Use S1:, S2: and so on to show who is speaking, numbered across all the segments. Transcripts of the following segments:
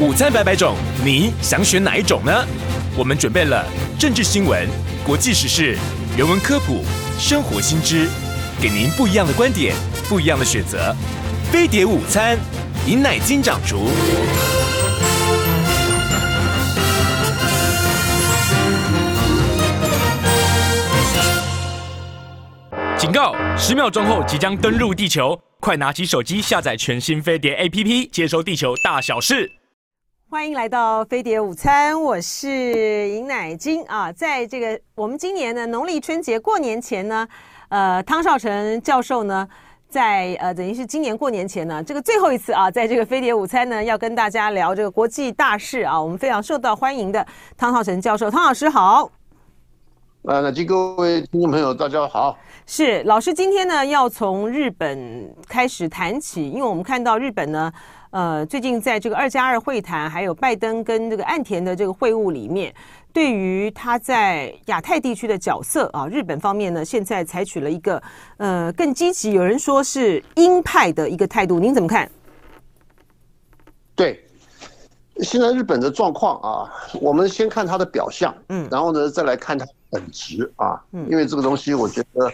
S1: 午餐百百种，你想选哪一种呢？我们准备了政治新闻、国际时事、人文科普、生活新知，给您不一样的观点，不一样的选择。飞碟午餐，尹乃金掌厨。
S2: 警告！十秒钟后即将登陆地球，快拿起手机下载全新飞碟 APP，接收地球大小事。
S3: 欢迎来到飞碟午餐，我是尹乃金啊。在这个我们今年的农历春节过年前呢，呃，汤少成教授呢，在呃等于是今年过年前呢，这个最后一次啊，在这个飞碟午餐呢，要跟大家聊这个国际大事啊。我们非常受到欢迎的汤少成教授，汤老师好。
S4: 呃，乃金各位听众朋友，大家好。
S3: 是老师今天呢，要从日本开始谈起，因为我们看到日本呢。呃，最近在这个二加二会谈，还有拜登跟这个岸田的这个会晤里面，对于他在亚太地区的角色啊，日本方面呢，现在采取了一个呃更积极，有人说是鹰派的一个态度，您怎么看？
S4: 对，现在日本的状况啊，我们先看他的表象，嗯，然后呢，再来看他。本质啊，因为这个东西，我觉得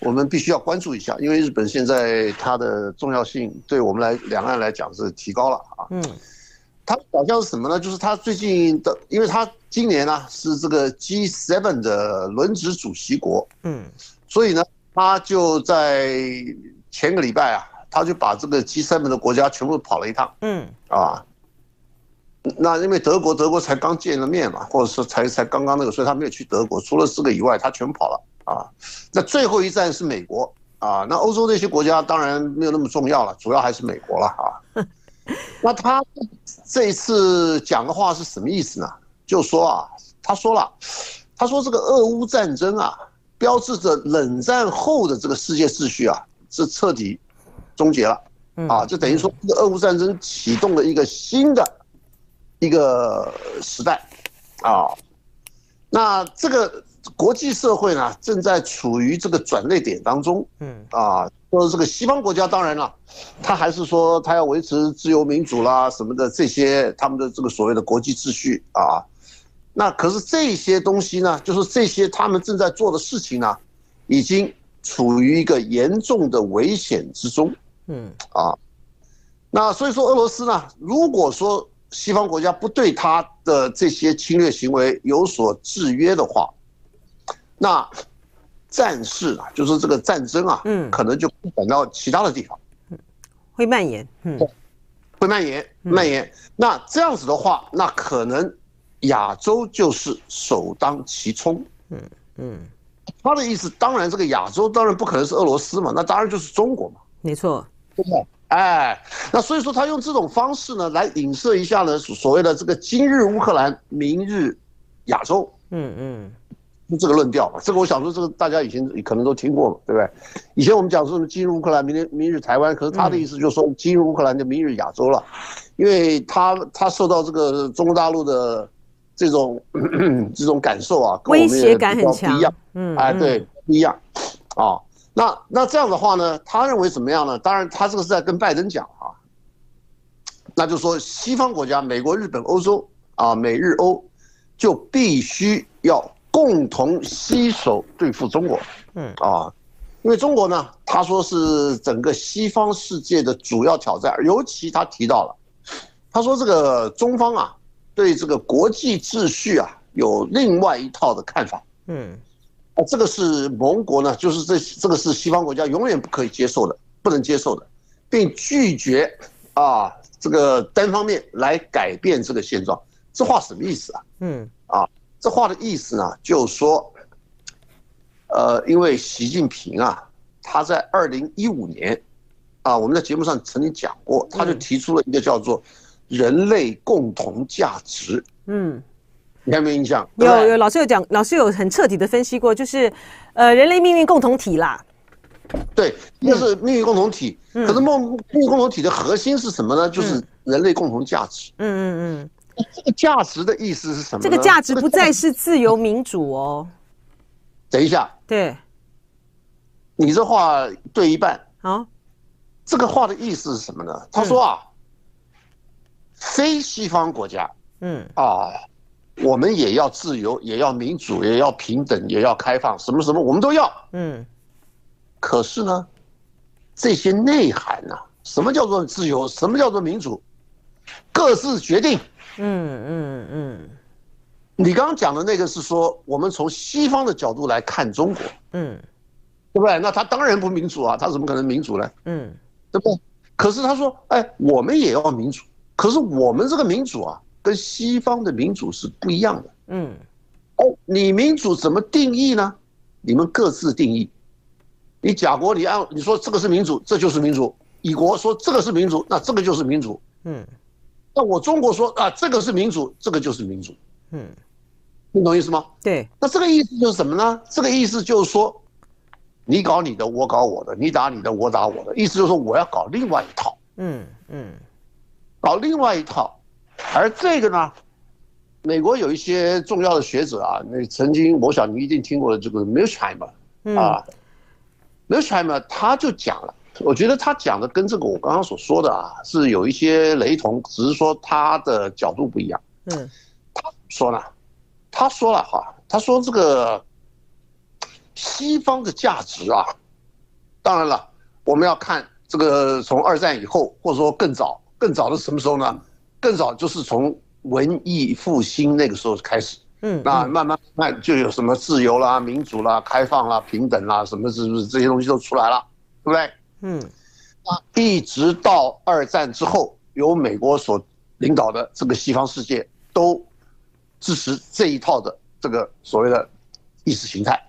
S4: 我们必须要关注一下，因为日本现在它的重要性对我们来两岸来讲是提高了啊。嗯，它表象是什么呢？就是它最近的，因为它今年呢是这个 G7 的轮值主席国，嗯，所以呢，他就在前个礼拜啊，他就把这个 G7 的国家全部跑了一趟，嗯，啊。那因为德国，德国才刚见了面嘛，或者说才才刚刚那个，所以他没有去德国。除了四个以外，他全跑了啊。那最后一站是美国啊。那欧洲那些国家当然没有那么重要了，主要还是美国了啊。那他这一次讲的话是什么意思呢？就说啊，他说了，他说这个俄乌战争啊，标志着冷战后的这个世界秩序啊，是彻底终结了啊。就等于说，这个俄乌战争启动了一个新的。一个时代，啊，那这个国际社会呢，正在处于这个转捩点当中，嗯，啊，说这个西方国家当然了，他还是说他要维持自由民主啦什么的这些他们的这个所谓的国际秩序。啊，那可是这些东西呢，就是这些他们正在做的事情呢，已经处于一个严重的危险之中，嗯，啊，那所以说俄罗斯呢，如果说西方国家不对他的这些侵略行为有所制约的话，那战事啊，就是这个战争啊，嗯，可能就转到其他的地方，嗯，
S3: 会蔓延，嗯，
S4: 会蔓延，蔓延。那这样子的话，那可能亚洲就是首当其冲，嗯嗯。他的意思，当然这个亚洲当然不可能是俄罗斯嘛，那当然就是中国嘛，
S3: 没错，
S4: 对不对？哎，那所以说他用这种方式呢，来影射一下呢，所谓的这个今日乌克兰，明日亚洲，嗯嗯，就这个论调嘛。这个我想说，这个大家以前可能都听过了，对不对？以前我们讲说什么今日乌克兰，明天明日台湾，可是他的意思就是说今日乌克兰就明日亚洲了，因为他他受到这个中国大陆的这种 这种感受啊，跟我们也比较不一样，嗯，哎，对，不一样，啊。那那这样的话呢，他认为怎么样呢？当然，他这个是在跟拜登讲啊。那就是说，西方国家，美国、日本、欧洲啊，美日欧就必须要共同携手对付中国。嗯啊，因为中国呢，他说是整个西方世界的主要挑战，尤其他提到了，他说这个中方啊，对这个国际秩序啊，有另外一套的看法。嗯。啊，这个是盟国呢，就是这这个是西方国家永远不可以接受的，不能接受的，并拒绝啊这个单方面来改变这个现状。这话什么意思啊？嗯，啊，这话的意思呢，就是说，呃，因为习近平啊，他在二零一五年啊，我们在节目上曾经讲过，他就提出了一个叫做人类共同价值。嗯。你有没有印象？
S3: 有有，老师有讲，老师有很彻底的分析过，就是，呃，人类命运共同体啦。
S4: 对，那是命运共同体。嗯、可是梦命运共同体的核心是什么呢？就是人类共同价值。嗯嗯嗯。这个价值的意思是什么？
S3: 这个价值不再是自由民主哦。
S4: 等一下。
S3: 对。
S4: 你这话对一半。好。这个话的意思是什么呢？他说啊，非西方国家，
S3: 嗯
S4: 啊，我们也要自由，也要民主，也要平等，也要开放，什么什么我们都要。
S3: 嗯，
S4: 可是呢，这些内涵呢、啊，什么叫做自由？什么叫做民主？各自决定。
S3: 嗯嗯嗯。
S4: 你刚刚讲的那个是说，我们从西方的角度来看中国，
S3: 嗯，
S4: 对不对？那他当然不民主啊，他怎么可能民主呢？
S3: 嗯，
S4: 对不对？可是他说，哎，我们也要民主。可是我们这个民主啊，跟西方的民主是不一样的。
S3: 嗯，
S4: 哦，你民主怎么定义呢？你们各自定义。你甲国，你按你说这个是民主，这就是民主；乙国说这个是民主，那这个就是民主。
S3: 嗯，
S4: 那我中国说啊，这个是民主，这个就是民主。
S3: 嗯，
S4: 你懂意思吗？
S3: 对。
S4: 那这个意思就是什么呢？这个意思就是说，你搞你的，我搞我的；你打你的，我打我的。意思就是说，我要搞另外一套。
S3: 嗯嗯。
S4: 搞另外一套，而这个呢，美国有一些重要的学者啊，那曾经我想你一定听过的这个 Mearsheimer 啊，Mearsheimer 他就讲了，我觉得他讲的跟这个我刚刚所说的啊是有一些雷同，只是说他的角度不一样。
S3: 嗯，
S4: 他说呢，他说了哈，他说这个西方的价值啊，当然了，我们要看这个从二战以后，或者说更早。更早的什么时候呢？更早就是从文艺复兴那个时候开始，嗯，那慢慢慢就有什么自由啦、民主啦、开放啦、平等啦，什么是不是这些东西都出来了，对不对？嗯，那，一直到二战之后，由美国所领导的这个西方世界都支持这一套的这个所谓的意识形态，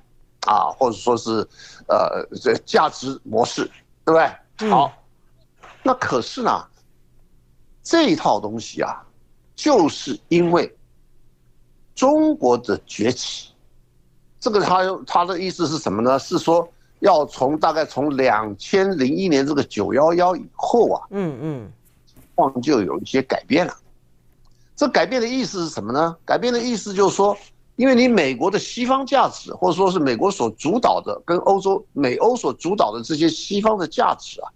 S4: 啊，或者说是呃这价值模式，对不对？好，那可是呢？这一套东西啊，就是因为中国的崛起，这个他他的意思是什么呢？是说要从大概从两千零一年这个九幺幺以后啊，嗯嗯，况就有一些改变了。这改变的意思是什么呢？改变的意思就是说，因为你美国的西方价值，或者说是美国所主导的，跟欧洲美欧所主导的这些西方的价值啊。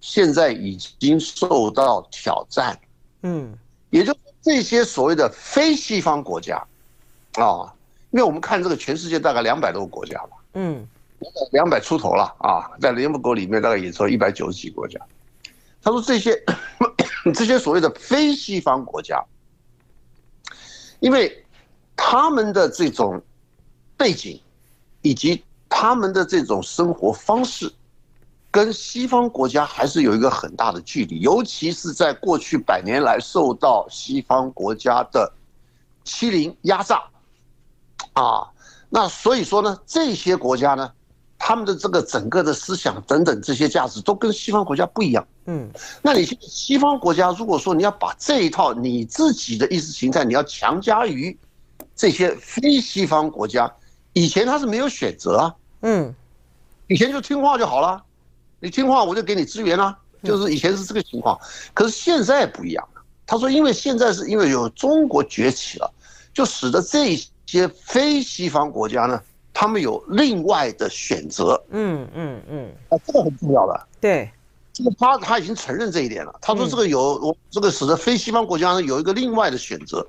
S4: 现在已经受到挑战，嗯，也就是这些所谓的非西方国家，啊，因为我们看这个全世界大概两百多个国家吧，嗯，两百出头了啊，在联合国里面大概也只有一百九十几个国家。他说这些 这些所谓的非西方国家，因为他们的这种背景以及他们的这种生活方式。跟西方国家还是有一个很大的距离，尤其是在过去百年来受到西方国家的欺凌压榨，啊，那所以说呢，这些国家呢，他们的这个整个的思想等等这些价值都跟西方国家不一样。嗯，那你西方国家如果说你要把这一套你自己的意识形态你要强加于这些非西方国家，以前他是没有选择啊，嗯，以前就听话就好了。你听话，我就给你支援啊，就是以前是这个情况，可是现在不一样了。他说，因为现在是因为有中国崛起了，就使得这些非西方国家呢，他们有另外的选择。嗯嗯嗯，啊，这个很重要的。对，这个他他已经承认这一点了。他说这个有我这个使得非西方国家呢有一个另外的选择。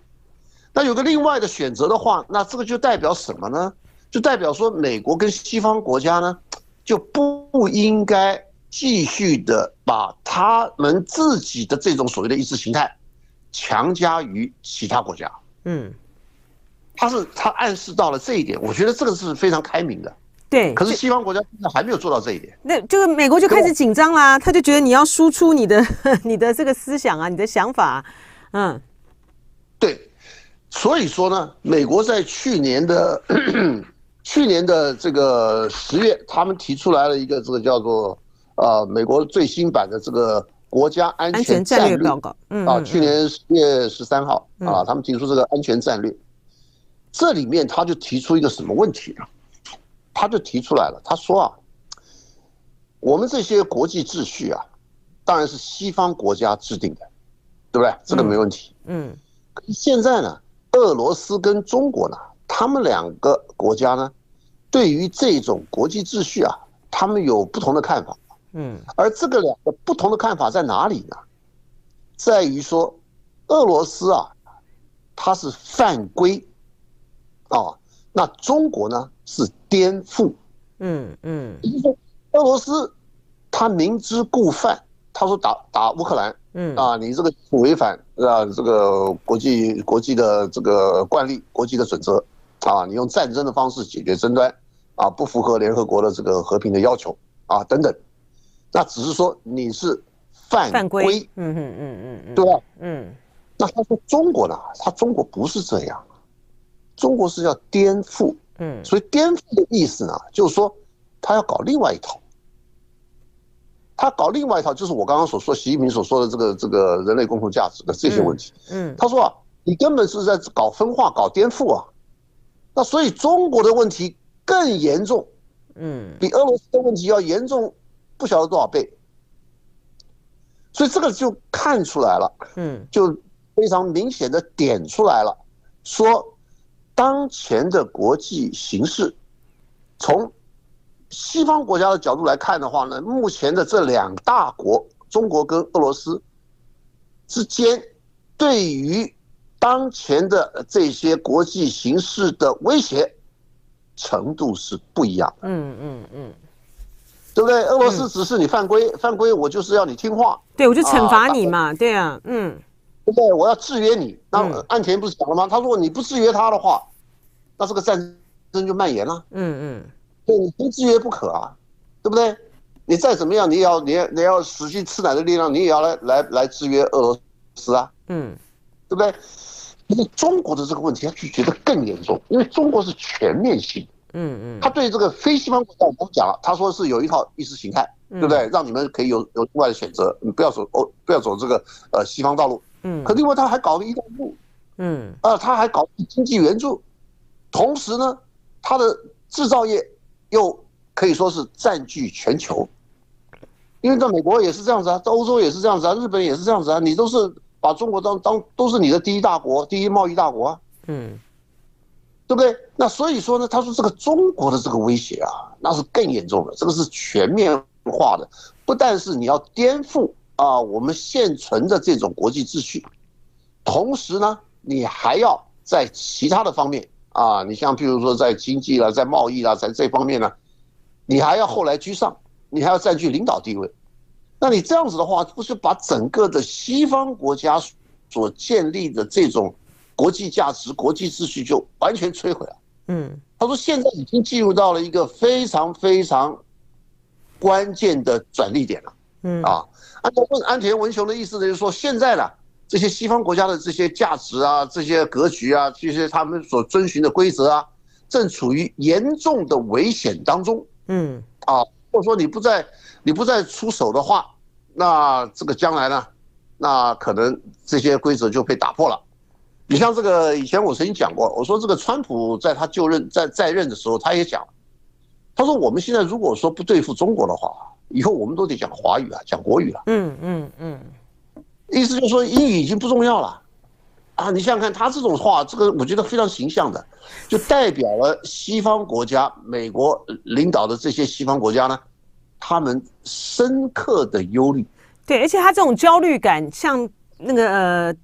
S4: 那有个另外的选择的话，那这个就代表什么呢？就代表说美国跟西方国家呢。就不应该继续的把他们自己的这种所谓的意识形态强加于其他国家。嗯，他是他暗示到了这一点，我觉得这个是非常开明的。对，可是西方国家现在还没有做到这一点。
S3: 那就是美国就开始紧张啦，他就觉得你要输出你的 你的这个思想啊，你的想法。嗯，
S4: 对，所以说呢，美国在去年的。去年的这个十月，他们提出来了一个这个叫做呃美国最新版的这个国家安全战略报告。嗯啊，去年十月十三号啊，他们提出这个安全战略。这里面他就提出一个什么问题呢？他就提出来了，他说啊，我们这些国际秩序啊，当然是西方国家制定的，对不对？这个没问题。嗯。现在呢，俄罗斯跟中国呢？他们两个国家呢，对于这种国际秩序啊，他们有不同的看法。嗯，而这个两个不同的看法在哪里呢？在于说，俄罗斯啊，它是犯规，啊，那中国呢是颠覆，嗯嗯，俄罗斯他明知故犯，他说打打乌克兰，嗯啊，你这个违反啊这个国际国际的这个惯例、国际的准则，啊，你用战争的方式解决争端，啊，不符合联合国的这个和平的要求，啊等等，那只是说你是犯规，嗯嗯嗯嗯嗯，对吧？嗯。那他说中国呢？他中国不是这样，中国是要颠覆，嗯，所以颠覆的意思呢，就是说他要搞另外一套，他搞另外一套，就是我刚刚所说，习近平所说的这个这个人类共同价值的这些问题，嗯，他说啊，你根本是在搞分化、搞颠覆啊，那所以中国的问题更严重，嗯，比俄罗斯的问题要严重不晓得多少倍，所以这个就看出来了，嗯，就。非常明显的点出来了，说当前的国际形势，从西方国家的角度来看的话呢，目前的这两大国，中国跟俄罗斯之间，对于当前的这些国际形势的威胁程度是不一样的。嗯嗯嗯，对不对？俄罗斯只是你犯规，犯规我就是要你听话，
S3: 对，我就惩罚你嘛，对啊，嗯。
S4: 对不对？我要制约你。那岸田不是讲了吗？他如果你不制约他的话，那这个战争就蔓延了。嗯嗯，对，你非制约不可啊，对不对？你再怎么样，你也要你要你要使尽吃奶的力量，你也要来来来制约俄罗斯啊。嗯，对不对？因为中国的这个问题，他就觉得更严重，因为中国是全面性。嗯嗯，他对这个非西方国家，我们讲了，他说是有一套意识形态，对不对？让你们可以有有另外的选择，你不要走欧，不要走这个呃西方道路。嗯，可另外他还搞了一带一路，嗯，啊，他还搞经济援助，同时呢，他的制造业又可以说是占据全球，因为在美国也是这样子啊，在欧洲也是这样子啊，日本也是这样子啊，你都是把中国当当都是你的第一大国、第一贸易大国啊，嗯，对不对？那所以说呢，他说这个中国的这个威胁啊，那是更严重的，这个是全面化的，不但是你要颠覆。啊，我们现存的这种国际秩序，同时呢，你还要在其他的方面啊，你像譬如说在经济啦，在贸易啦，在这方面呢，你还要后来居上，你还要占据领导地位。那你这样子的话，不是把整个的西方国家所建立的这种国际价值、国际秩序就完全摧毁了？嗯，他说现在已经进入到了一个非常非常关键的转捩点了。嗯啊。安安田文雄的意思呢，就是说现在呢，这些西方国家的这些价值啊，这些格局啊，这些他们所遵循的规则啊，正处于严重的危险当中。嗯，啊，或者说你不再你不再出手的话，那这个将来呢，那可能这些规则就被打破了。你像这个以前我曾经讲过，我说这个川普在他就任在在任的时候，他也讲，他说我们现在如果说不对付中国的话。以后我们都得讲华语啊，讲国语了。嗯嗯嗯，意思就是说英语已经不重要了啊！你想想看，他这种话，这个我觉得非常形象的，就代表了西方国家、美国领导的这些西方国家呢，他们深刻的忧虑。
S3: 对，而且他这种焦虑感，像那个呃，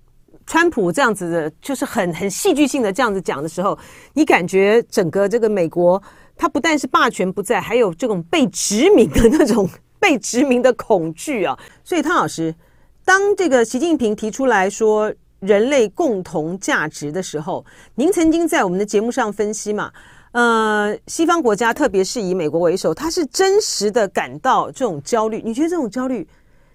S3: 川普这样子的，就是很很戏剧性的这样子讲的时候，你感觉整个这个美国。他不但是霸权不在，还有这种被殖民的那种被殖民的恐惧啊！所以汤老师，当这个习近平提出来说人类共同价值的时候，您曾经在我们的节目上分析嘛？呃，西方国家，特别是以美国为首，他是真实的感到这种焦虑。你觉得这种焦虑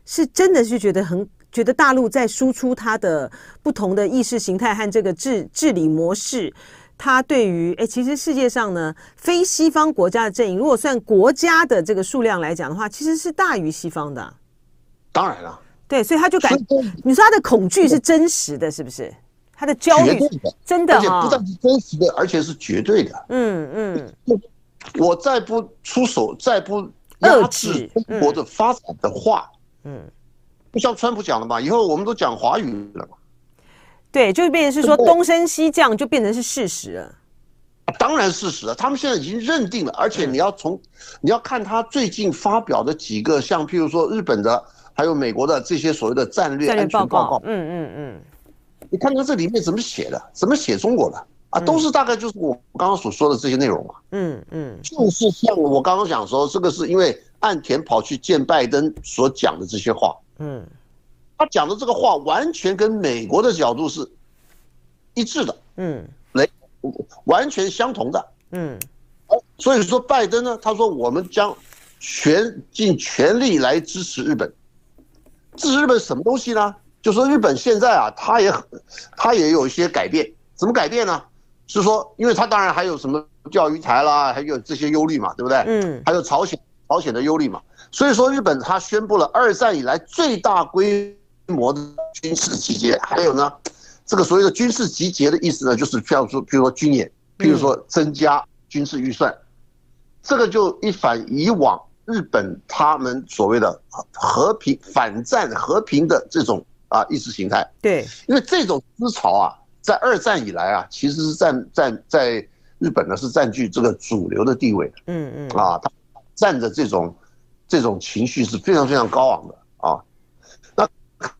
S3: 是真的是觉得很觉得大陆在输出它的不同的意识形态和这个治治理模式？他对于哎，其实世界上呢，非西方国家的阵营，如果算国家的这个数量来讲的话，其实是大于西方的。
S4: 当然了，
S3: 对，所以他就感，你说他的恐惧是真实的，是不是？他的焦虑真的，
S4: 而且不但是真实的，而且是绝对的。嗯嗯，我再不出手，再不遏制中国的发展的话，嗯，不像川普讲的嘛，以后我们都讲华语了嘛。
S3: 对，就变成是说东升西降，就变成是事实了。
S4: 当然事实了，他们现在已经认定了，而且你要从，你要看他最近发表的几个，像譬如说日本的，还有美国的这些所谓的战略安全报告。嗯嗯嗯。你看看这里面怎么写的，怎么写中国的啊？都是大概就是我刚刚所说的这些内容嘛。
S3: 嗯嗯，
S4: 就是像我刚刚讲说，这个是因为岸田跑去见拜登所讲的这些话。嗯，他讲的这个话完全跟美国的角度是一致的。嗯，雷，完全相同的。嗯，所以说拜登呢，他说我们将全尽全力来支持日本。支持日本什么东西呢？就说日本现在啊，他也很，他也有一些改变。怎么改变呢？是说，因为他当然还有什么钓鱼台啦，还有这些忧虑嘛，对不对？嗯。还有朝鲜，朝鲜的忧虑嘛。所以说，日本他宣布了二战以来最大规模的军事集结。还有呢，这个所谓的军事集结的意思呢，就是譬如说，比如说军演，比如说增加军事预算，这个就一反以往。日本他们所谓的和平反战和平的这种啊意识形态，
S3: 对，因
S4: 为这种思潮啊，在二战以来啊，其实是占占在日本呢是占据这个主流的地位的，嗯嗯，啊，他占着这种这种情绪是非常非常高昂的啊。那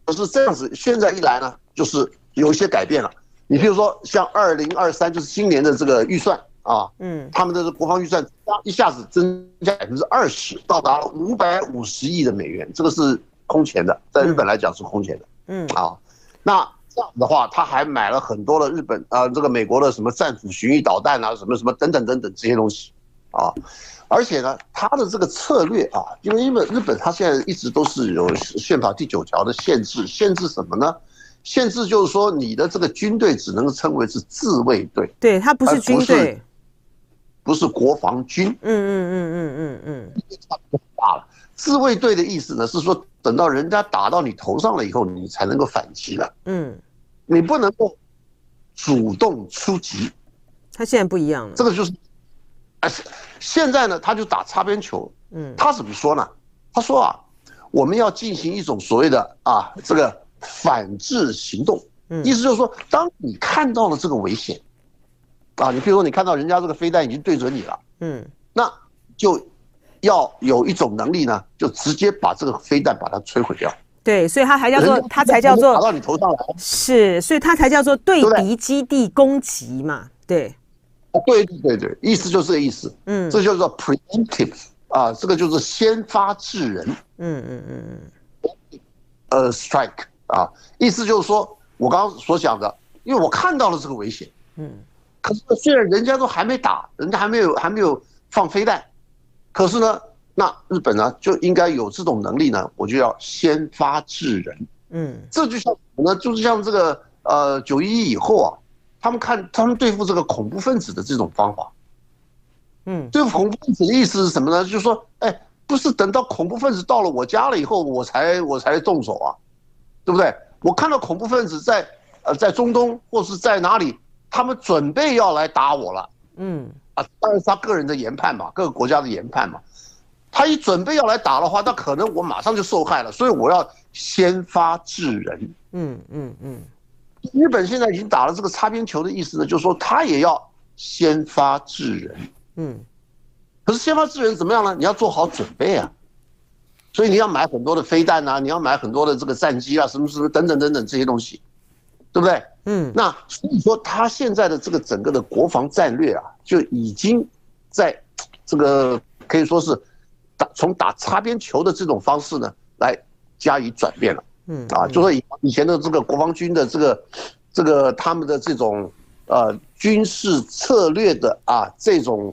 S4: 可是这样子，现在一来呢，就是有一些改变了。你比如说像二零二三，就是今年的这个预算。啊，嗯，他们的国防预算一下子增加百分之二十，到达了五百五十亿的美元，这个是空前的，在日本来讲是空前的，嗯，啊，那这样的话，他还买了很多的日本啊，这个美国的什么战斧巡弋导弹啊，什么什么等等等等这些东西，啊，而且呢，他的这个策略啊，因为因为日本他现在一直都是有宪法第九条的限制，限制什么呢？限制就是说你的这个军队只能称为是自卫队，
S3: 对，他不是军队。
S4: 不是国防军，嗯
S3: 嗯嗯嗯嗯嗯，
S4: 差不多大了。自卫队的意思呢，是说等到人家打到你头上了以后，你才能够反击了。嗯，你不能够主动出击。
S3: 他现在不一样了，
S4: 这个就是，哎，现在呢，他就打擦边球。嗯，他怎么说呢？他说啊，我们要进行一种所谓的啊，这个反制行动。嗯，意思就是说，当你看到了这个危险。啊，你比如说，你看到人家这个飞弹已经对准你了，嗯，那就要有一种能力呢，就直接把这个飞弹把它摧毁掉。
S3: 对，所以它还叫做，它才叫做
S4: 打到你头上来。
S3: 是，所以它才叫做对敌基地攻击嘛。对，
S4: 对对对对，意思就是这个意思。嗯，这叫做 preemptive 啊，这个就是先发制人。嗯嗯嗯嗯。呃，strike 啊，意思就是说我刚刚所讲的，因为我看到了这个危险。嗯。可是虽然人家都还没打，人家还没有还没有放飞弹，可是呢，那日本呢就应该有这种能力呢，我就要先发制人。嗯，这就像什么呢？就是像这个呃九一一以后啊，他们看他们对付这个恐怖分子的这种方法。嗯，对付恐怖分子的意思是什么呢？就是说，哎，不是等到恐怖分子到了我家了以后，我才我才动手啊，对不对？我看到恐怖分子在呃在中东或是在哪里。他们准备要来打我了，嗯啊，当然是他个人的研判嘛，各个国家的研判嘛。他一准备要来打的话，那可能我马上就受害了，所以我要先发制人。嗯嗯嗯。日本现在已经打了这个擦边球的意思呢，就是说他也要先发制人。嗯。可是先发制人怎么样呢？你要做好准备啊。所以你要买很多的飞弹啊，你要买很多的这个战机啊，什么什么等等等等这些东西，对不对？嗯，那所以说他现在的这个整个的国防战略啊，就已经在这个可以说是打从打擦边球的这种方式呢来加以转变了。嗯啊，就说以以前的这个国防军的这个这个他们的这种呃军事策略的啊这种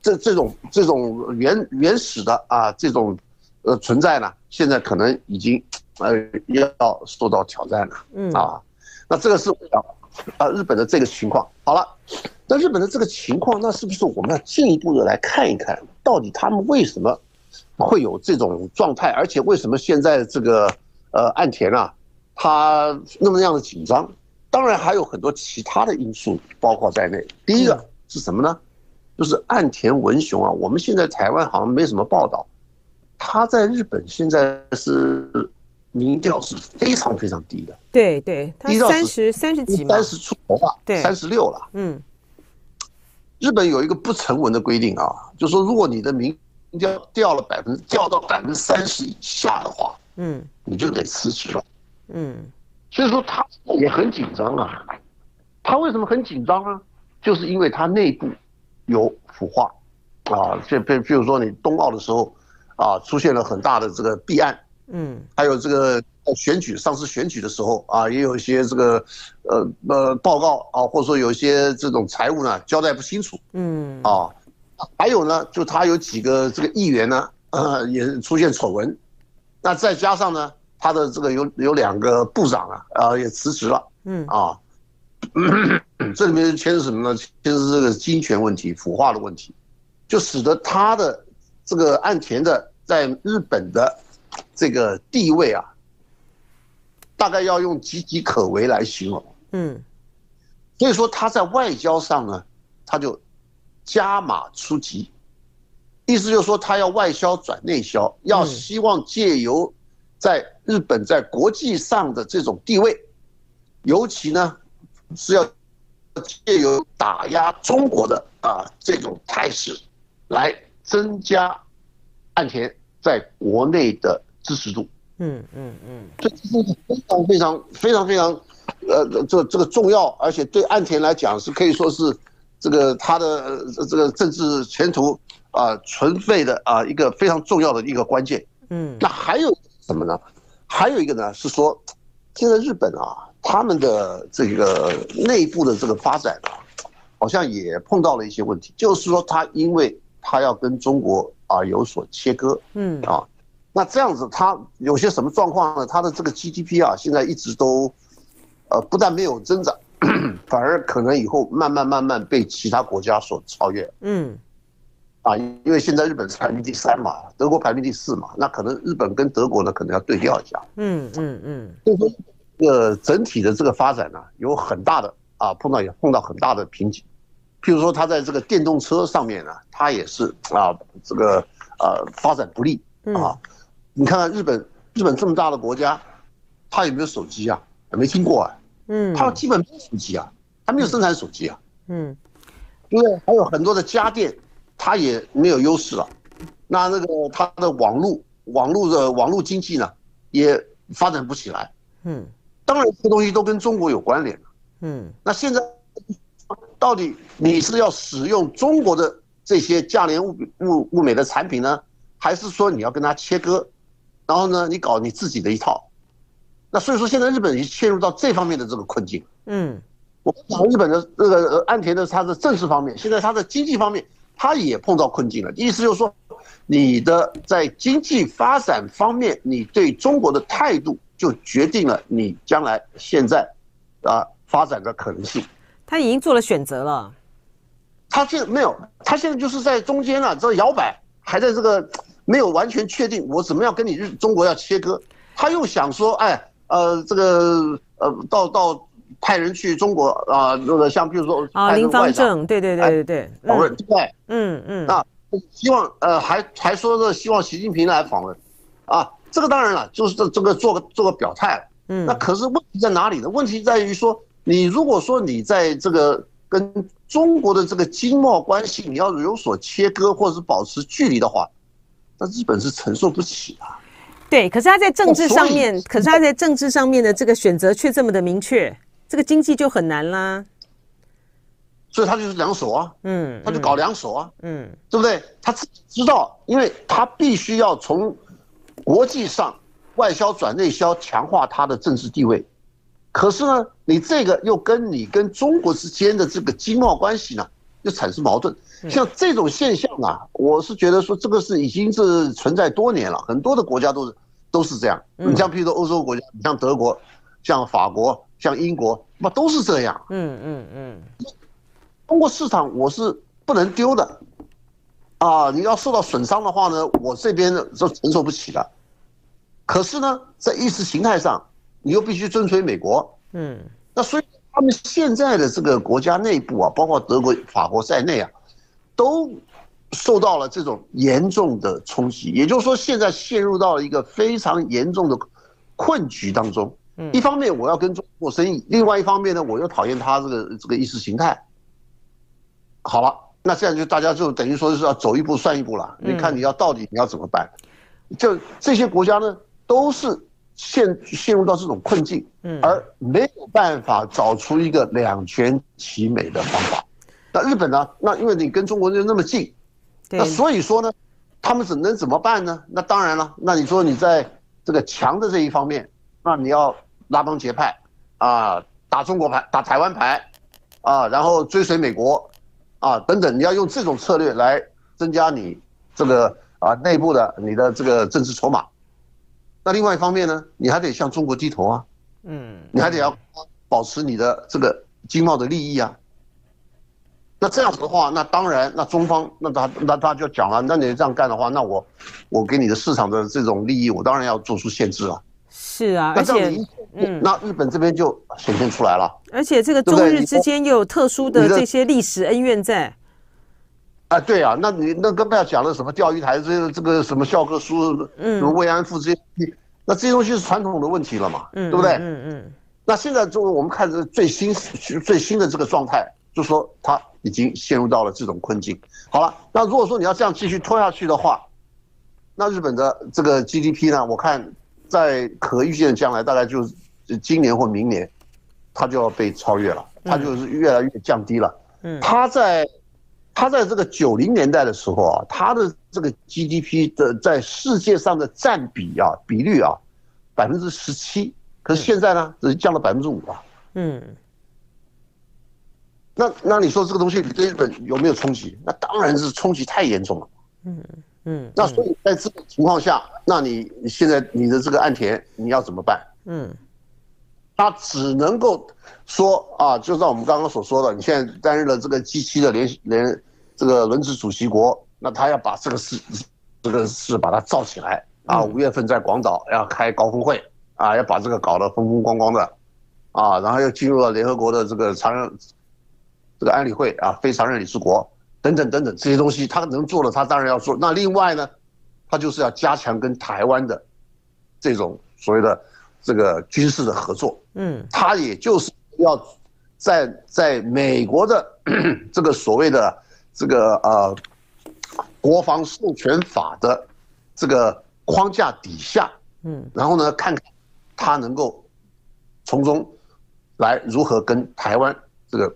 S4: 这这种这种原原始的啊这种呃存在呢，现在可能已经呃要受到挑战了。嗯啊。那这个是啊，日本的这个情况好了。那日本的这个情况，那是不是我们要进一步的来看一看，到底他们为什么会有这种状态？而且为什么现在这个呃岸田啊，他那么样的紧张？当然还有很多其他的因素包括在内。第一个是什么呢？就是岸田文雄啊，我们现在台湾好像没什么报道，他在日本现在是。民调是非常非常低的，
S3: 对对，他三十三十几嘛，
S4: 三十出头吧，对，三十六了。嗯，日本有一个不成文的规定啊，就是说如果你的民调掉了百分掉到百分之三十以下的话，嗯，你就得辞职了。嗯，所以说他也很紧张啊。他为什么很紧张啊？就是因为他内部有腐化啊，就比比如说你冬奥的时候啊，出现了很大的这个弊案，嗯，还有这个选举上次选举的时候啊，也有一些这个呃呃报告啊，或者说有一些这种财务呢交代不清楚，嗯。啊，还有呢，就他有几个这个议员呢，呃，也出现丑闻，那再加上呢，他的这个有有两个部长啊，啊也辞职了，嗯。啊。这里面牵扯什么呢？牵扯这个金权问题、腐化的问题，就使得他的这个岸田的在日本的这个地位啊，大概要用岌岌可危来形容。嗯，所以说他在外交上呢，他就加码出击，意思就是说他要外销转内销，要希望借由在日本在国际上的这种地位，尤其呢。是要借由打压中国的啊这种态势，来增加岸田在国内的支持度。嗯嗯嗯，这这是非常非常非常非常呃这这个重要，而且对岸田来讲是可以说是这个他的这个政治前途啊存废的啊一个非常重要的一个关键。嗯，那还有什么呢？还有一个呢是说，现在日本啊。他们的这个内部的这个发展啊，好像也碰到了一些问题。就是说，他因为他要跟中国啊有所切割，嗯啊，那这样子它有些什么状况呢？它的这个 GDP 啊，现在一直都呃不但没有增长，反而可能以后慢慢慢慢被其他国家所超越。嗯，啊，因为现在日本是排名第三嘛，德国排名第四嘛，那可能日本跟德国呢可能要对调一下。嗯嗯嗯，所以说。这个整体的这个发展呢，有很大的啊，碰到也碰到很大的瓶颈。譬如说，它在这个电动车上面呢，它也是啊，这个呃发展不利啊。你看看日本，日本这么大的国家，它有没有手机啊？没听过啊。嗯，它基本没有手机啊，它没有生产手机啊。嗯，因为还有很多的家电，它也没有优势了。那那个它的网络，网络的网络经济呢，也发展不起来。嗯。当然，这东西都跟中国有关联。嗯，那现在到底你是要使用中国的这些价廉物物物美的产品呢，还是说你要跟它切割，然后呢，你搞你自己的一套？那所以说，现在日本已经陷入到这方面的这个困境。嗯，我讲日本的这个安田的他的政治方面，现在他的经济方面，他也碰到困境了。意思就是说，你的在经济发展方面，你对中国的态度。就决定了你将来现在啊发展的可能性。
S3: 他已经做了选择了。
S4: 他现在没有，他现在就是在中间啊，这摇摆，还在这个没有完全确定我怎么样跟你日中国要切割。他又想说，哎，呃，这个呃，到到派人去中国啊，那个像比如说
S3: 啊，林芳正，对对对对对，
S4: 访问对，嗯嗯，啊，希望呃还还说是希望习近平来访问，啊。这个当然了，就是这这个做个做个表态，嗯，那可是问题在哪里呢？问题在于说，你如果说你在这个跟中国的这个经贸关系，你要有所切割或者是保持距离的话，那日本是承受不起啊。
S3: 对，可是他在政治上面，可是他在政治上面的这个选择却这么的明确，这个经济就很难啦。
S4: 所以他就是两手啊，嗯，他就搞两手啊，嗯，对不对？他自己知道，因为他必须要从。国际上外销转内销，强化他的政治地位。可是呢，你这个又跟你跟中国之间的这个经贸关系呢，又产生矛盾。像这种现象啊，我是觉得说这个是已经是存在多年了，很多的国家都是都是这样。你像譬如说欧洲国家，你像德国、像法国、像英国，那都是这样。嗯嗯嗯。中国市场我是不能丢的啊！你要受到损伤的话呢，我这边就承受不起了。可是呢，在意识形态上，你又必须遵循美国，嗯，那所以他们现在的这个国家内部啊，包括德国、法国在内啊，都受到了这种严重的冲击。也就是说，现在陷入到了一个非常严重的困局当中。嗯，一方面我要跟中国做生意，另外一方面呢，我又讨厌他这个这个意识形态。好了，那这样就大家就等于说是要走一步算一步了。你看你要到底你要怎么办？就这些国家呢？都是陷陷入到这种困境，嗯，而没有办法找出一个两全其美的方法。那日本呢？那因为你跟中国又那么近，那所以说呢，他们只能怎么办呢？那当然了，那你说你在这个强的这一方面，那你要拉帮结派啊，打中国牌，打台湾牌啊，然后追随美国啊等等，你要用这种策略来增加你这个啊内部的你的这个政治筹码。那另外一方面呢，你还得向中国低头啊，嗯，你还得要保持你的这个经贸的利益啊。那这样子的话，那当然，那中方那他那他就讲了，那你这样干的话，那我我给你的市场的这种利益，我当然要做出限制啊。
S3: 是啊，而且，
S4: 嗯，那日本这边就显现出来了。
S3: 而且这个中日之间又有特殊的这些历史恩怨在。
S4: 啊，对啊，那你那更不要讲了，什么钓鱼台这个这个什么教科书，嗯，什么慰安妇这些，那这些东西是传统的问题了嘛，嗯，对不对？嗯嗯。那现在就我们看这最新最新的这个状态，就说他已经陷入到了这种困境。好了，那如果说你要这样继续拖下去的话，那日本的这个 GDP 呢，我看在可预见的将来，大概就是今年或明年，它就要被超越了，它就是越来越降低了。嗯，它在。他在这个九零年代的时候啊，他的这个 GDP 的在世界上的占比啊，比率啊，百分之十七，可是现在呢，只降了百分之五啊。嗯。那那你说这个东西对日本有没有冲击？那当然是冲击太严重了。嗯嗯。那所以在这种情况下，那你现在你的这个岸田你要怎么办？嗯。他只能够说啊，就像我们刚刚所说的，你现在担任了这个 G 七的联联这个轮值主席国，那他要把这个事这个事把它造起来啊。五月份在广岛要开高峰会啊，要把这个搞得风风光光的啊，然后又进入了联合国的这个常任这个安理会啊，非常任理事国等等等等这些东西，他能做的他当然要做。那另外呢，他就是要加强跟台湾的这种所谓的。这个军事的合作，嗯，他也就是要在在美国的 这个所谓的这个呃国防授权法的这个框架底下，嗯，然后呢，看看他能够从中来如何跟台湾这个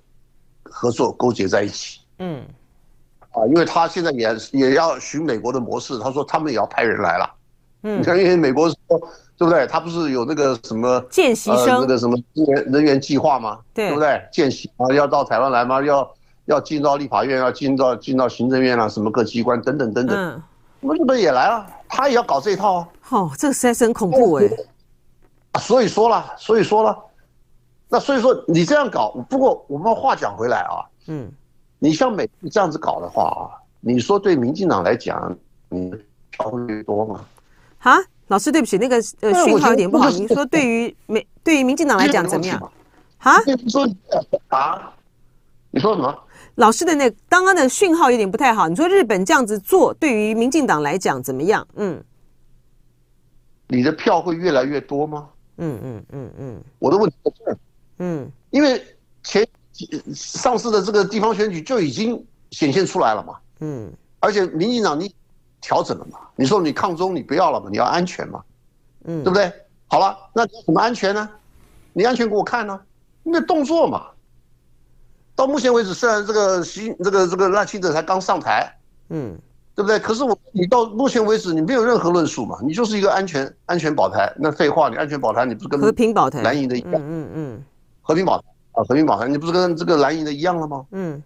S4: 合作勾结在一起，嗯，啊，因为他现在也也要循美国的模式，他说他们也要派人来了，嗯，你看，因为美国说。对不对？他不是有那个什么
S3: 见习生、呃、那个什么人员人员计划吗？对，对不对？见习啊，要到台湾来吗？要要进到立法院，要进到进到行政院啊，什么各机关等等等等。嗯，那日本也来了，他也要搞这一套啊。哦，这个实在是很恐怖哎。
S4: 所以说了，所以说了，那所以说你这样搞，不过我们话讲回来啊，嗯，你像美国这样子搞的话啊，你说对民进党来讲，你票会多吗？
S3: 哈？老师，对不起，那个呃讯号有点不好。您说对于美对于民进党来讲怎么样？啊？你说
S4: 啊？你说什么？
S3: 老师的那刚刚的讯号有点不太好。你说日本这样子做对于民进党来讲怎么样？嗯。
S4: 你的票会越来越多吗？嗯嗯嗯嗯。我的问题在这儿。嗯。因为前上次的这个地方选举就已经显现出来了嘛。嗯。而且民进党你。调整了嘛？你说你抗中，你不要了嘛？你要安全嘛？嗯，对不对？好了，那怎么安全呢？你安全给我看呢？你的动作嘛。到目前为止，虽然这个习这个这个赖清德才刚上台，嗯，对不对？可是我你到目前为止，你没有任何论述嘛？你就是一个安全安全保台。那废话，你安全保台，你不是跟和平保台蓝营的一样？嗯嗯和平保台啊，和平保台，你不是跟这个蓝营的一样了吗？嗯，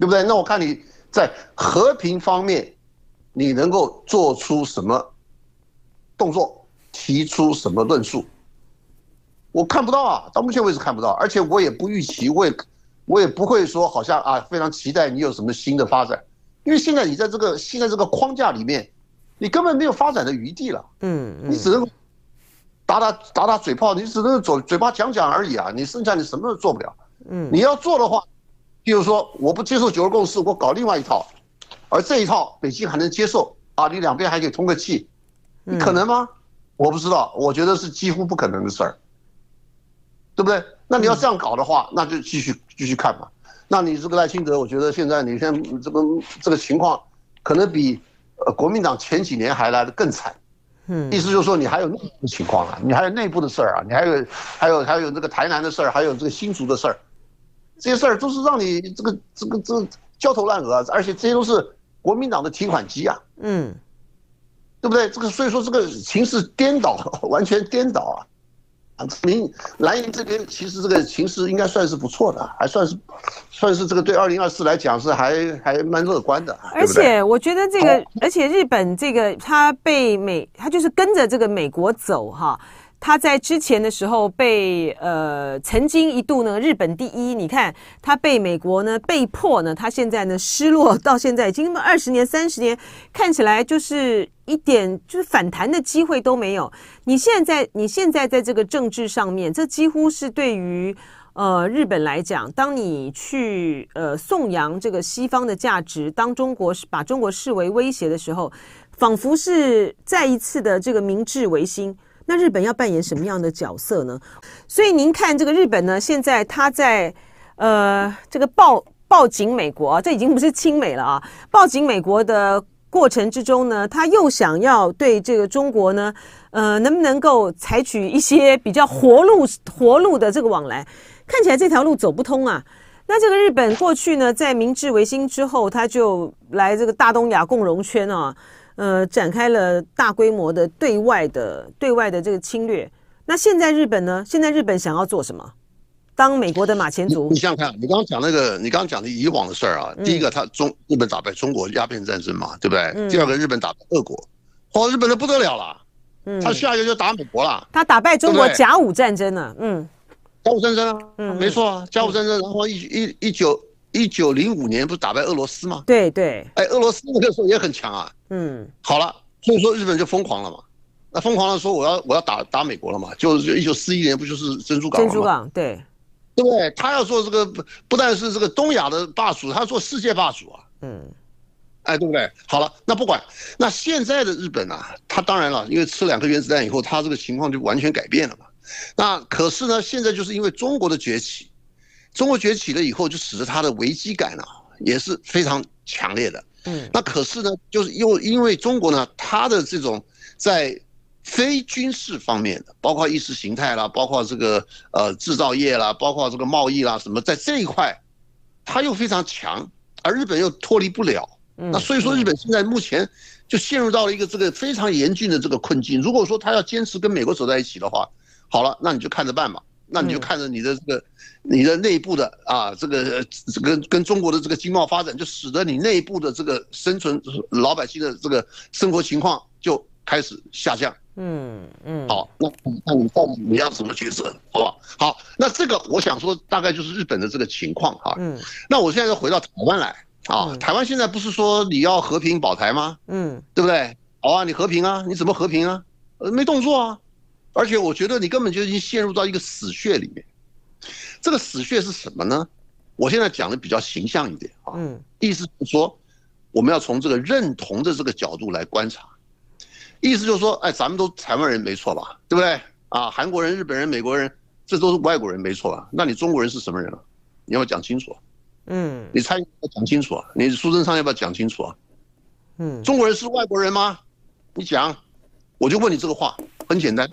S4: 对不对？那我看你在和平方面。你能够做出什么动作，提出什么论述？我看不到啊，到目前为止看不到，而且我也不预期，我也我也不会说好像啊非常期待你有什么新的发展，因为现在你在这个现在这个框架里面，你根本没有发展的余地了。嗯，你只能打打打打嘴炮，你只能嘴嘴巴讲讲而已啊，你剩下你什么都做不了。嗯，你要做的话，比如说我不接受九二共识，我搞另外一套。而这一套北京还能接受啊？你两边还可以通个气，你可能吗？我不知道，我觉得是几乎不可能的事儿，对不对？那你要这样搞的话，那就继续继续看嘛。那你这个赖清德，我觉得现在你现这个这个情况，可能比呃国民党前几年还来的更惨，嗯，意思就是说你还有内部情况啊，你还有内部的事儿啊，你还有还有还有这个台南的事儿，还有这个新竹的事儿，这些事儿都是让你这个这个这个焦头烂额啊，而且这些都是国民党的提款机啊，嗯，对不对？这个所以说这个形势颠倒，完全颠倒啊。您蓝营这边其实这个形势应该算是不错的，还算是算是这个对二零二四来讲是还还蛮乐观的。
S3: 而且我觉得这个，而且日本这个他被美，他就是跟着这个美国走哈。他在之前的时候被呃曾经一度呢日本第一，你看他被美国呢被迫呢，他现在呢失落到现在已经二十年三十年，看起来就是一点就是反弹的机会都没有。你现在你现在在这个政治上面，这几乎是对于呃日本来讲，当你去呃颂扬这个西方的价值，当中国是把中国视为威胁的时候，仿佛是再一次的这个明治维新。那日本要扮演什么样的角色呢？所以您看，这个日本呢，现在他在呃这个抱抱紧美国啊，这已经不是亲美了啊，抱紧美国的过程之中呢，他又想要对这个中国呢，呃，能不能够采取一些比较活路活路的这个往来？看起来这条路走不通啊。那这个日本过去呢，在明治维新之后，他就来这个大东亚共荣圈啊。呃，展开了大规模的对外的对外的这个侵略。那现在日本呢？现在日本想要做什么？当美国的马前卒？
S4: 你想想看，你刚刚讲那个，你刚刚讲的以往的事儿啊。第一个，他中日本打败中国鸦片战争嘛，对不对？第二个，日本打败俄国，哦，日本的不得了了。嗯，他下一个就打美国了。
S3: 他打败中国甲午战争了。嗯，
S4: 甲午战争啊，嗯，没错啊，甲午战争，然后一一一九。一九零五年不是打败俄罗斯吗？
S3: 对对，
S4: 哎，俄罗斯那个时候也很强啊。
S3: 嗯，
S4: 好了，所以说日本就疯狂了嘛。那疯狂的说我要我要打打美国了嘛，就就一九四一年不就是珍珠港吗？
S3: 珍珠港对，
S4: 对不对？他要做这个不不但是这个东亚的霸主，他要做世界霸主啊。
S3: 嗯，
S4: 哎，对不对？好了，那不管，那现在的日本啊，他当然了，因为吃两颗原子弹以后，他这个情况就完全改变了嘛。那可是呢，现在就是因为中国的崛起。中国崛起了以后，就使得它的危机感呢、啊、也是非常强烈的。嗯，那可是呢，就是又因为中国呢，它的这种在非军事方面的，包括意识形态啦，包括这个呃制造业啦，包括这个贸易啦什么，在这一块，它又非常强，而日本又脱离不了。那所以说，日本现在目前就陷入到了一个这个非常严峻的这个困境。如果说他要坚持跟美国走在一起的话，好了，那你就看着办吧。那你就看着你的这个，你的内部的啊，这个这个跟中国的这个经贸发展，就使得你内部的这个生存老百姓的这个生活情况就开始下降。
S3: 嗯嗯。
S4: 好，那那你到底你要怎么抉择？好不好？好，那这个我想说，大概就是日本的这个情况哈。嗯。那我现在又回到台湾来啊，台湾现在不是说你要和平保台吗？嗯，对不对？好啊，你和平啊，你怎么和平啊？呃，没动作啊。而且我觉得你根本就已经陷入到一个死穴里面，这个死穴是什么呢？我现在讲的比较形象一点啊，嗯，意思是说，我们要从这个认同的这个角度来观察，意思就是说，哎，咱们都台湾人没错吧，对不对？啊，韩国人、日本人、美国人，这都是外国人没错吧？那你中国人是什么人啊？你要不要讲清楚？嗯，你蔡英文要讲清楚啊，你苏贞昌要不要讲清楚啊？嗯，中国人是外国人吗？你讲，我就问你这个话，很简单。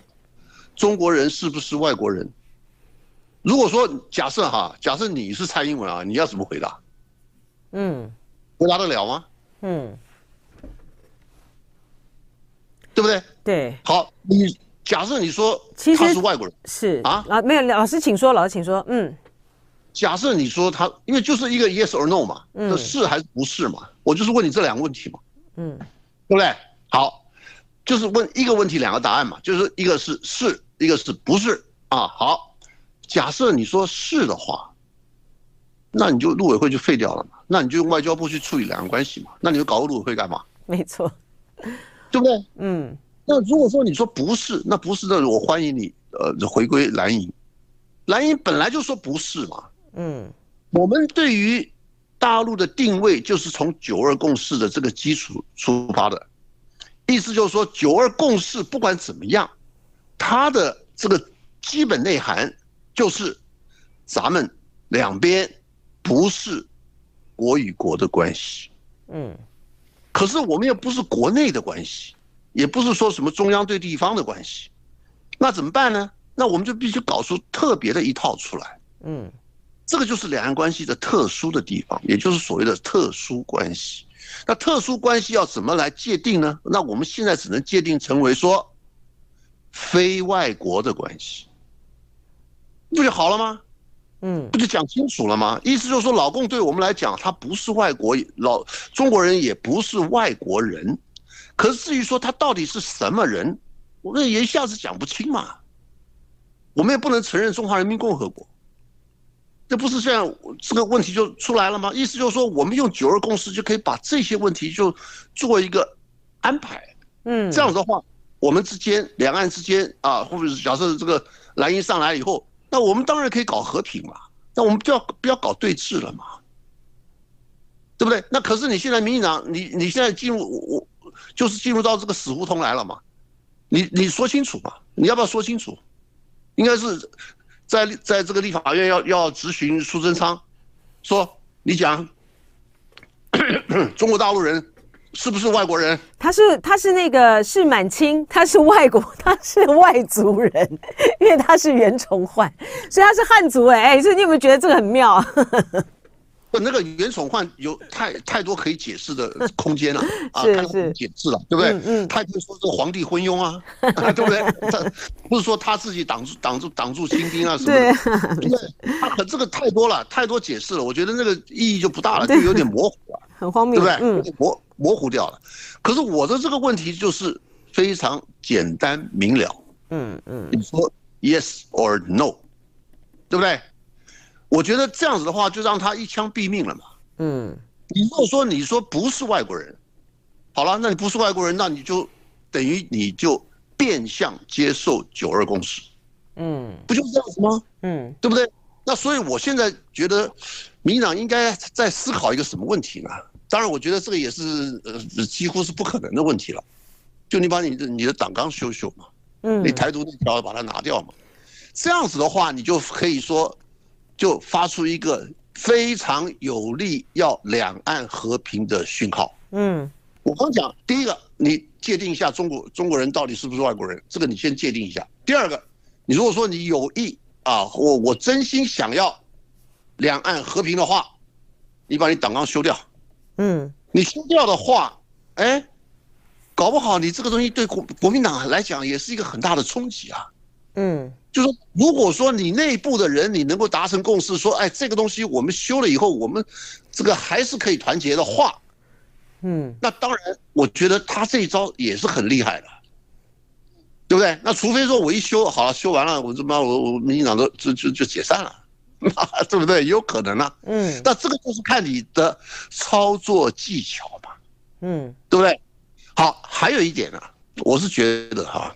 S4: 中国人是不是外国人？如果说假设哈，假设你是蔡英文啊，你要怎么回答？嗯，回答得了吗？嗯，对不对？
S3: 对。
S4: 好，你假设你说他是外国人，
S3: 是啊啊，没有，老师请说，老师请说。嗯，
S4: 假设你说他，因为就是一个 yes or no 嘛，嗯，是还是不是嘛？我就是问你这两个问题嘛。嗯，对不对？好，就是问一个问题两个答案嘛，就是一个是是。一个是不是啊？好，假设你说是的话，那你就陆委会就废掉了嘛？那你就用外交部去处理两岸关系嘛？那你就搞个陆委会干嘛？
S3: 没错，
S4: 对不对？嗯。那如果说你说不是，那不是的，我欢迎你呃回归蓝营。蓝营本来就说不是嘛。嗯。我们对于大陆的定位就是从九二共识的这个基础出发的，意思就是说九二共识不管怎么样。它的这个基本内涵就是，咱们两边不是国与国的关系，嗯，可是我们又不是国内的关系，也不是说什么中央对地方的关系，那怎么办呢？那我们就必须搞出特别的一套出来。嗯，这个就是两岸关系的特殊的地方，也就是所谓的特殊关系。那特殊关系要怎么来界定呢？那我们现在只能界定成为说非外国的关系，不就好了吗？嗯，不就讲清楚了吗？意思就是说，老共对我们来讲，他不是外国，老中国人也不是外国人。可是至于说他到底是什么人，我们也一下子讲不清嘛。我们也不能承认中华人民共和国，这不是这样，这个问题就出来了吗？意思就是说，我们用九二共识就可以把这些问题就做一个安排。嗯，这样子的话，我们之间两岸之间啊，或者是假设这个蓝营上来以后。那我们当然可以搞和平嘛，那我们就要不要搞对峙了嘛，对不对？那可是你现在民进党，你你现在进入我就是进入到这个死胡同来了嘛？你你说清楚嘛？你要不要说清楚？应该是在在这个立法院要要执行苏贞昌，说你讲 中国大陆人。是不是外国人？
S3: 他是他是那个是满清，他是外国，他是外族人，因为他是袁崇焕，所以他是汉族哎哎，所以你有没有觉得这个很妙？
S4: 不，那个袁崇焕有太太多可以解释的空间了啊，
S3: 是
S4: 太多解释了，对不对？嗯，嗯他可以说这个皇帝昏庸啊，对不对？他不是说他自己挡住挡住挡住清兵啊什么的，对，他可这个太多了，太多解释了，我觉得那个意义就不大了，就有点模糊了，
S3: 很荒谬，
S4: 对不对？嗯，模模糊掉了。可是我的这个问题就是非常简单明了，嗯嗯，你说 yes or no，对不对？我觉得这样子的话，就让他一枪毙命了嘛。嗯，你如果说你说不是外国人，好了，那你不是外国人，那你就等于你就变相接受九二共识。嗯，不就是这样子吗？嗯，对不对？那所以我现在觉得，民进党应该在思考一个什么问题呢？当然，我觉得这个也是呃几乎是不可能的问题了。就你把你的你的党纲修修嘛，嗯，你台独那条把它拿掉嘛，这样子的话，你就可以说。就发出一个非常有利要两岸和平的讯号。嗯，我刚讲第一个，你界定一下中国中国人到底是不是外国人，这个你先界定一下。第二个，你如果说你有意啊，我我真心想要两岸和平的话，你把你党纲修掉。嗯，你修掉的话，哎，搞不好你这个东西对国国民党来讲也是一个很大的冲击啊。嗯。就是说，如果说你内部的人你能够达成共识，说，哎，这个东西我们修了以后，我们这个还是可以团结的话，嗯，那当然，我觉得他这一招也是很厉害的，对不对？那除非说我一修好了，修完了，我他妈我我民进党都就就就解散了，对不对？有可能啊，嗯，那这个就是看你的操作技巧嘛，嗯，对不对？好，还有一点呢，我是觉得哈。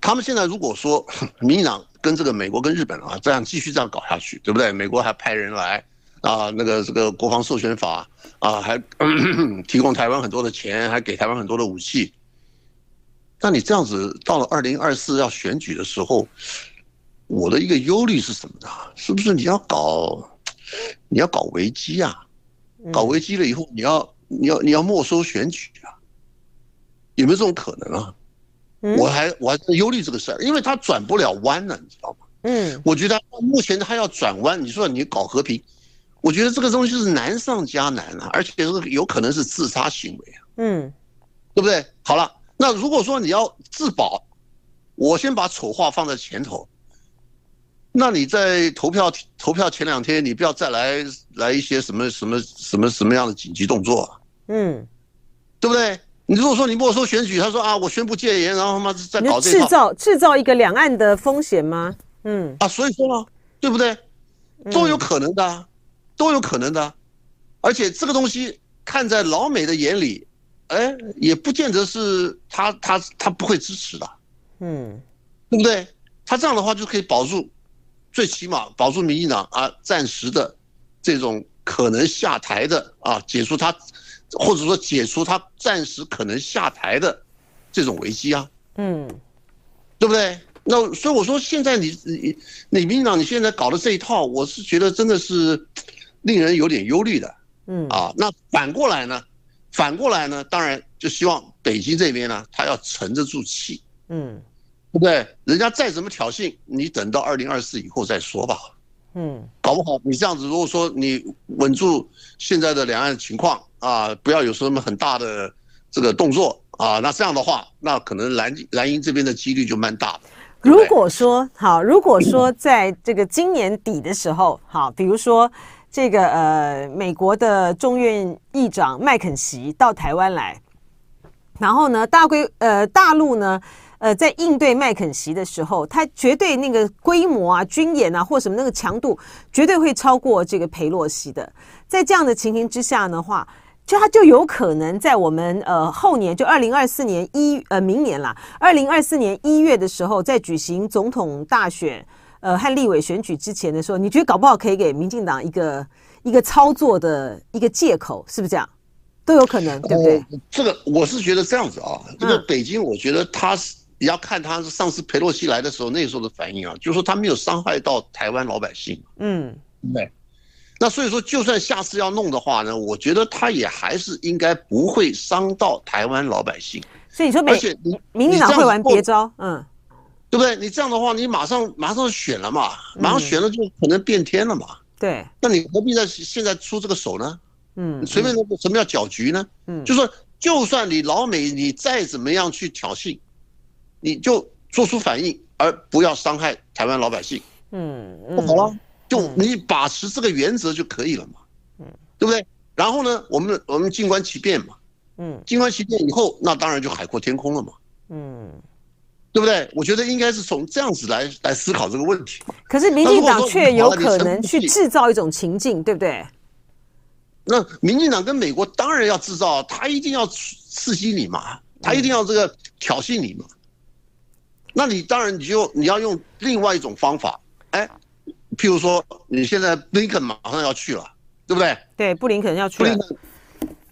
S4: 他们现在如果说 民进党跟这个美国跟日本啊这样继续这样搞下去，对不对？美国还派人来啊，那个这个国防授权法啊，还 提供台湾很多的钱，还给台湾很多的武器。那你这样子到了二零二四要选举的时候，我的一个忧虑是什么呢？是不是你要搞你要搞危机啊？搞危机了以后，你要你要你要没收选举啊？有没有这种可能啊？我还我还忧虑这个事儿，因为他转不了弯呢，你知道吗？嗯，我觉得目前他要转弯，你说你搞和平，我觉得这个东西是难上加难啊，而且这个有可能是自杀行为啊，嗯，对不对？好了，那如果说你要自保，我先把丑话放在前头，那你在投票投票前两天，你不要再来来一些什么什么什么什么样的紧急动作啊，嗯，对不对？你如果说你没收选举，他说啊，我宣布戒严，然后他妈再搞这个，制造
S3: 制造一个两岸的风险吗？嗯
S4: 啊，所以说呢，对不对？都有可能的，嗯、都有可能的，而且这个东西看在老美的眼里，哎，也不见得是他他他不会支持的，嗯，对不对？他这样的话就可以保住，最起码保住民进党啊暂时的这种可能下台的啊，解除他。或者说解除他暂时可能下台的这种危机啊，嗯，对不对？那所以我说现在你你你民进党你现在搞的这一套，我是觉得真的是令人有点忧虑的，嗯啊。那反过来呢？反过来呢？当然就希望北京这边呢，他要沉得住气，
S3: 嗯，
S4: 对不对？人家再怎么挑衅，你等到二零二四以后再说吧。
S3: 嗯，
S4: 搞不好你这样子，如果说你稳住现在的两岸情况啊，不要有什么很大的这个动作啊，那这样的话，那可能蓝蓝营这边的几率就蛮大的。
S3: 如果说好，如果说在这个今年底的时候，好，比如说这个呃，美国的众院议长麦肯锡到台湾来，然后呢，大规呃大陆呢，呃，在应对麦肯锡的时候，他绝对那个规模啊、军演啊或什么那个强度，绝对会超过这个佩洛西的。在这样的情形之下的话。就他就有可能在我们呃后年，就二零二四年一呃明年啦，二零二四年一月的时候，在举行总统大选呃和立委选举之前的时候，你觉得搞不好可以给民进党一个一个操作的一个借口，是不是这样？都有可能，对不对？
S4: 呃、这个我是觉得这样子啊，这个北京，我觉得他是你要看他是上次裴洛西来的时候那时候的反应啊，就是说他没有伤害到台湾老百姓，嗯，对。那所以说，就算下次要弄的话呢，我觉得他也还是应该不会伤到台湾老百姓。
S3: 所以你说，而且你民进党会玩别招，嗯，
S4: 对不对？你这样的话，你马上马上选了嘛，马上选了就可能变天了嘛。
S3: 对，
S4: 那你何必在现在出这个手呢？嗯，随便什么叫搅局呢？
S3: 嗯，
S4: 就说就算你老美你再怎么样去挑衅，你就做出反应，而不要伤害台湾老百姓。
S3: 嗯，
S4: 不好了。就你把持这个原则就可以了嘛，嗯，对不对？然后呢，我们我们静观其变嘛，
S3: 嗯，
S4: 静观其变以后，那当然就海阔天空了嘛，
S3: 嗯，
S4: 对不对？我觉得应该是从这样子来来思考这个问题。
S3: 可是民进党却有可能去制造一种情境，对不对？
S4: 那民进党跟美国当然要制造，他一定要刺激你嘛，他一定要这个挑衅你嘛。那你当然你就你要用另外一种方法，哎。譬如说，你现在布林肯马上要去了，对不对？
S3: 对，布林肯要去了。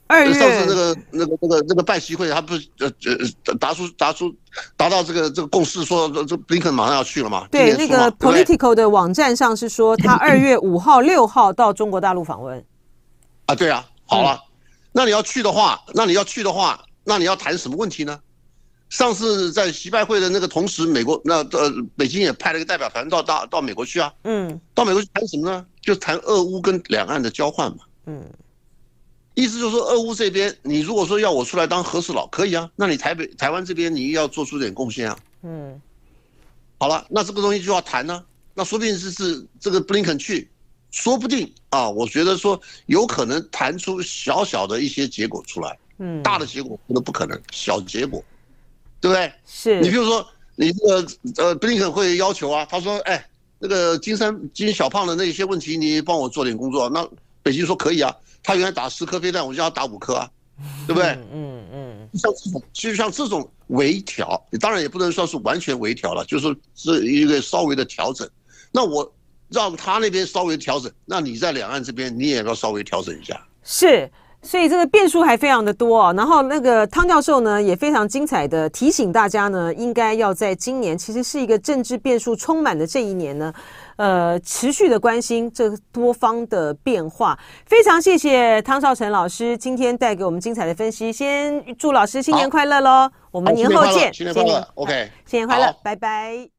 S3: 二月
S4: 上次那个、那个、那个、那个拜习会，他不是呃呃达出达出达到这个这个共识，说这布林肯马上要去了嘛？
S3: 对，那个 Political 的网站上是说他 二月五号、六号到中国大陆访问。
S4: 啊，对啊，好了，那你要去的话，那你要去的话，那你要谈什么问题呢？上次在习拜会的那个同时，美国那呃北京也派了一个代表团到大到美国去啊，
S3: 嗯，
S4: 到美国去谈什么呢？就谈俄乌跟两岸的交换嘛，
S3: 嗯，
S4: 意思就是说俄乌这边，你如果说要我出来当和事佬，可以啊，那你台北台湾这边你要做出点贡献啊，
S3: 嗯，
S4: 好了，那这个东西就要谈呢、啊，那说不定是是这个布林肯去，说不定啊，我觉得说有可能谈出小小的一些结果出来，
S3: 嗯，
S4: 大的结果可能不可能，小结果。对不对？
S3: 是
S4: 你比如说，你这个呃，布林肯会要求啊，他说，哎，那个金山金小胖的那些问题，你帮我做点工作。那北京说可以啊，他原来打十颗飞弹，我就要打五颗啊，对不对？
S3: 嗯嗯。
S4: 像这种，其实像这种微调，你当然也不能说是完全微调了，就是是一个稍微的调整。那我让他那边稍微调整，那你在两岸这边，你也要稍微调整一下。
S3: 是。所以这个变数还非常的多啊，然后那个汤教授呢也非常精彩的提醒大家呢，应该要在今年其实是一个政治变数充满的这一年呢，呃，持续的关心这多方的变化。非常谢谢汤绍成老师今天带给我们精彩的分析，先祝老师新年快乐喽！我们年后见，
S4: 新年快乐，OK，
S3: 新年快乐，拜拜。